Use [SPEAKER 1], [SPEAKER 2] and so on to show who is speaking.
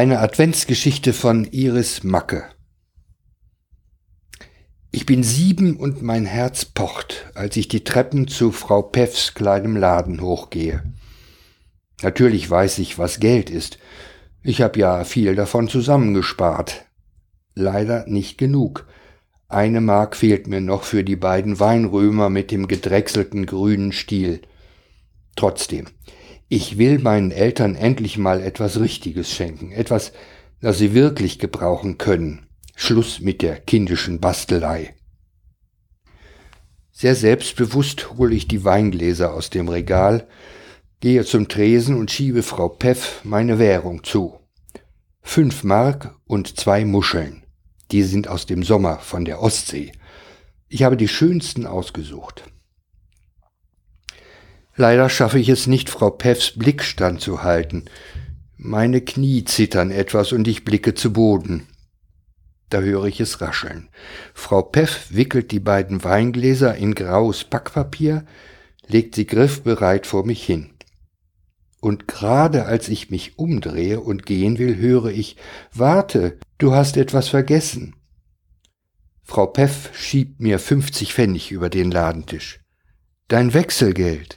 [SPEAKER 1] Eine Adventsgeschichte von Iris Macke. Ich bin sieben und mein Herz pocht, als ich die Treppen zu Frau Peffs kleinem Laden hochgehe. Natürlich weiß ich, was Geld ist. Ich habe ja viel davon zusammengespart. Leider nicht genug. Eine Mark fehlt mir noch für die beiden Weinrömer mit dem gedrechselten grünen Stiel. Trotzdem, ich will meinen Eltern endlich mal etwas Richtiges schenken, etwas, das sie wirklich gebrauchen können. Schluss mit der kindischen Bastelei. Sehr selbstbewusst hole ich die Weingläser aus dem Regal, gehe zum Tresen und schiebe Frau Peff meine Währung zu. Fünf Mark und zwei Muscheln. Die sind aus dem Sommer von der Ostsee. Ich habe die schönsten ausgesucht. Leider schaffe ich es nicht, Frau Peffs Blick standzuhalten. Meine Knie zittern etwas und ich blicke zu Boden. Da höre ich es rascheln. Frau Peff wickelt die beiden Weingläser in graues Packpapier, legt sie griffbereit vor mich hin. Und gerade als ich mich umdrehe und gehen will, höre ich, warte, du hast etwas vergessen. Frau Peff schiebt mir fünfzig Pfennig über den Ladentisch. Dein Wechselgeld.